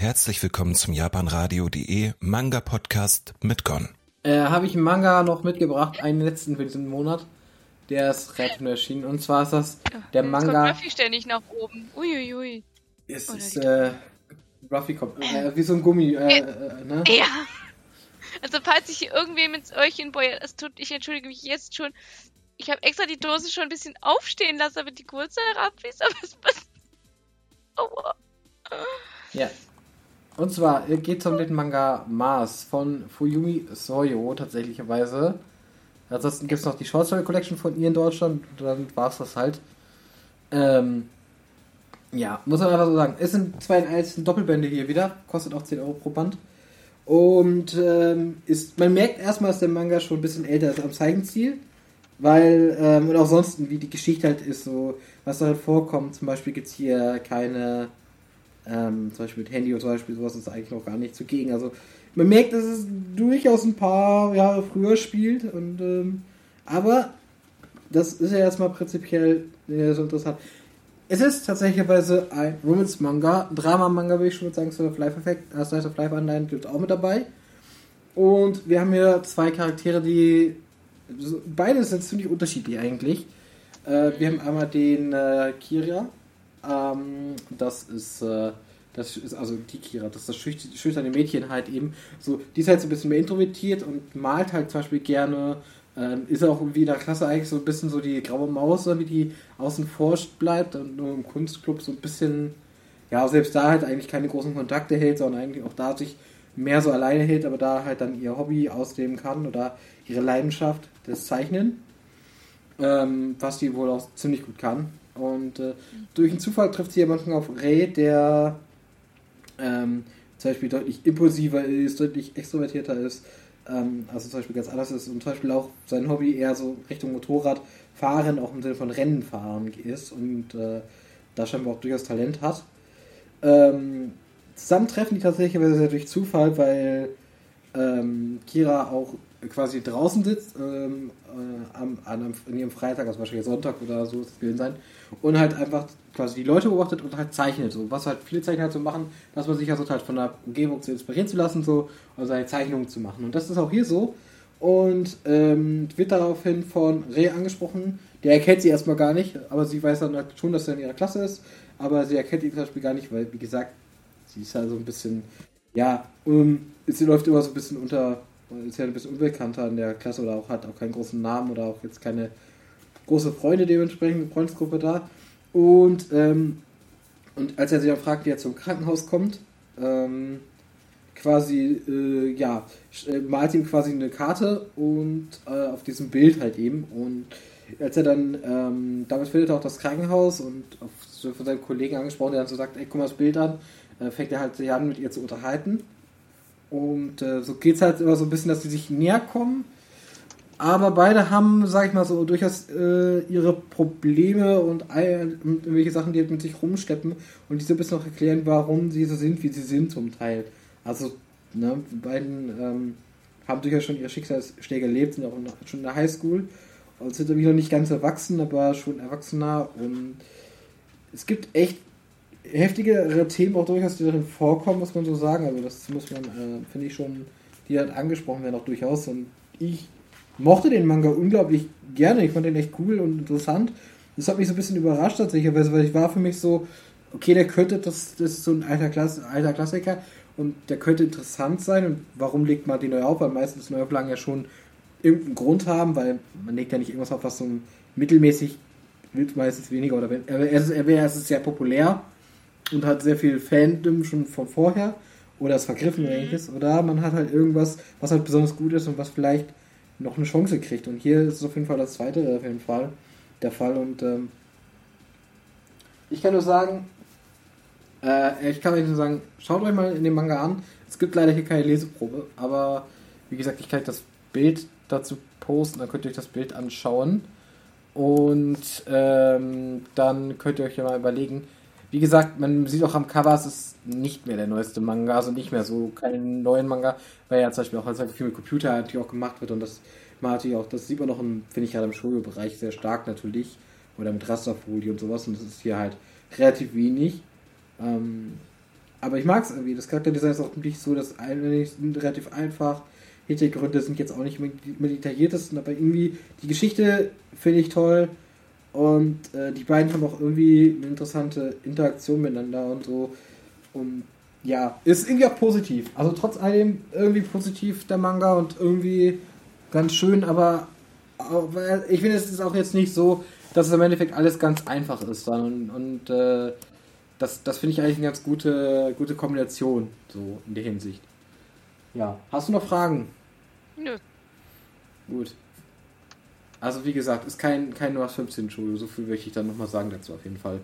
Herzlich willkommen zum japanradio.de Manga Podcast mit Gon. Äh, Habe ich einen Manga noch mitgebracht, einen letzten für diesen Monat. Der ist relativ neu erschienen. Und zwar ist das der Jetzt Manga. kommt Ruffy ständig nach oben. Uiuiui. Es Oder ist äh, Ruffy kommt äh, wie so ein Gummi. Äh, äh, ne? Ja. Also falls ich hier irgendwem ins Öhrchen boy, es tut, ich entschuldige mich jetzt schon. Ich habe extra die Dose schon ein bisschen aufstehen lassen, damit die Kohlensäure abfließt, aber es passt. Aua. Ja. Und zwar geht es um den Manga Mars von Fuyumi Soyo tatsächlicherweise. Ansonsten gibt es noch die Short Story Collection von ihr in Deutschland. Dann war es das halt. Ähm, ja, muss man einfach so sagen. Es sind zwei in eins Doppelbände hier wieder. Kostet auch 10 Euro pro Band. Und ähm, ist, man merkt erstmal, dass der Manga schon ein bisschen älter ist am Zeichenstil. Weil, ähm, und auch sonst, wie die Geschichte halt ist, so, was da halt vorkommt. Zum Beispiel gibt es hier keine, ähm, zum Beispiel mit Handy und zum Beispiel sowas ist eigentlich noch gar nicht zugegen. Also, man merkt, dass es durchaus ein paar Jahre früher spielt. Und, ähm, aber das ist ja erstmal prinzipiell äh, so interessant. Es ist tatsächlicherweise ein Romance-Manga, Drama-Manga, würde ich schon sagen, Slice of Life-Effekt, äh, Slice of Life-Anleihen gibt auch mit dabei. Und wir haben hier zwei Charaktere, die beide sind ziemlich unterschiedlich eigentlich. Äh, wir haben einmal den äh, Kira, ähm, das ist, äh, das ist also die Kira, das ist das schüch- schüchterne Mädchen halt eben. So, die ist halt so ein bisschen mehr introvertiert und malt halt zum Beispiel gerne. Ähm, ist auch irgendwie in der Klasse eigentlich so ein bisschen so die graue Maus, wie die außen vor bleibt und nur im Kunstclub so ein bisschen, ja, selbst da halt eigentlich keine großen Kontakte hält, sondern eigentlich auch da sich mehr so alleine hält, aber da halt dann ihr Hobby ausleben kann oder ihre Leidenschaft, das Zeichnen, ähm, was die wohl auch ziemlich gut kann. Und äh, durch einen Zufall trifft sie jemanden auf Ray, der ähm, zum Beispiel deutlich impulsiver ist, deutlich extrovertierter ist, ähm, also zum Beispiel ganz anders ist und zum Beispiel auch sein Hobby eher so Richtung Motorradfahren, auch im Sinne von Rennen fahren ist und äh, da scheinbar auch durchaus Talent hat. Ähm, zusammentreffen die tatsächlich durch Zufall, weil ähm, Kira auch quasi draußen sitzt, ähm, äh, am, an einem, in ihrem Freitag, also wahrscheinlich Sonntag oder so, das will sein, und halt einfach quasi die Leute beobachtet und halt zeichnet, so, was halt viele Zeichner halt so machen, dass man sich versucht halt von der Umgebung zu inspirieren zu lassen, so, und seine Zeichnungen zu machen. Und das ist auch hier so. Und ähm, wird daraufhin von Reh angesprochen. Der erkennt sie erstmal gar nicht, aber sie weiß dann halt schon, dass er in ihrer Klasse ist. Aber sie erkennt ihn zum Beispiel gar nicht, weil, wie gesagt, sie ist ja so ein bisschen, ja, um, sie läuft immer so ein bisschen unter, ist ja ein bisschen unbekannter in der Klasse oder auch hat auch keinen großen Namen oder auch jetzt keine große Freunde dementsprechend, Freundesgruppe da. Und, ähm, und als er sie dann fragt, wie er zum Krankenhaus kommt, ähm, quasi, äh, ja, äh, malt ihm quasi eine Karte und äh, auf diesem Bild halt eben. Und als er dann, ähm, damit findet er auch das Krankenhaus und auf, von seinem Kollegen angesprochen, der dann so sagt, ey, guck mal das Bild an, äh, fängt er halt sich an, mit ihr zu unterhalten. Und äh, so geht es halt immer so ein bisschen, dass sie sich näher kommen. Aber beide haben, sag ich mal so, durchaus äh, ihre Probleme und, irgendwelche Sachen, die halt mit sich rumschleppen und die so ein bisschen auch erklären, warum sie so sind, wie sie sind zum Teil. Also, ne, die beiden ähm, haben durchaus schon ihre Schicksalsschläge erlebt, sind auch noch, schon in der Highschool und sind irgendwie noch nicht ganz erwachsen, aber schon erwachsener. Und es gibt echt heftigere Themen auch durchaus, die darin vorkommen, muss man so sagen. Also das muss man, äh, finde ich schon, die halt angesprochen werden auch durchaus. Und ich mochte den Manga unglaublich gerne. Ich fand den echt cool und interessant. Das hat mich so ein bisschen überrascht tatsächlich, weil ich war für mich so, okay, der könnte, das, das ist so ein alter, Klass, alter Klassiker und der könnte interessant sein. Und warum legt man den neu auf? Weil meistens Neuauflagen ja schon irgendeinen Grund haben, weil man legt ja nicht irgendwas auf, was so mittelmäßig wird meistens weniger oder wenn, er, ist, er, wäre- es ist sehr populär und hat sehr viel Fandom schon von vorher oder ist vergriffen oder ähnliches oder man hat halt irgendwas, was halt besonders gut ist und was vielleicht noch eine Chance kriegt. Und hier ist es auf jeden Fall das zweite auf jeden Fall der Fall. Und ähm, ich kann nur sagen, äh, ich kann euch nur sagen, schaut euch mal in den Manga an. Es gibt leider hier keine Leseprobe, aber wie gesagt, ich kann euch das Bild dazu posten, dann könnt ihr euch das Bild anschauen. Und ähm, dann könnt ihr euch ja mal überlegen. Wie gesagt, man sieht auch am Cover, es ist nicht mehr der neueste Manga, also nicht mehr so keinen neuen Manga, weil ja zum Beispiel auch heutzutage viel mit Computer natürlich auch gemacht wird und das man natürlich auch, das sieht man noch im, finde ich gerade im Shoujo-Bereich sehr stark natürlich. Oder mit Rasterfolie und sowas und das ist hier halt relativ wenig. Ähm, aber ich mag es irgendwie. Das Charakterdesign ist auch nicht so, dass eigentlich relativ einfach. Hintergründe sind jetzt auch nicht mehr die detailliertesten, aber irgendwie die Geschichte finde ich toll. Und äh, die beiden haben auch irgendwie eine interessante Interaktion miteinander und so. Und ja, ist irgendwie auch positiv. Also trotz allem irgendwie positiv der Manga und irgendwie ganz schön, aber ich finde, es ist auch jetzt nicht so, dass es im Endeffekt alles ganz einfach ist. Und, und äh, das, das finde ich eigentlich eine ganz gute, gute Kombination, so in der Hinsicht. Ja. Hast du noch Fragen? Nö. Gut. Also wie gesagt, ist kein, kein Noah 15 Schule, so viel möchte ich dann nochmal sagen dazu auf jeden Fall.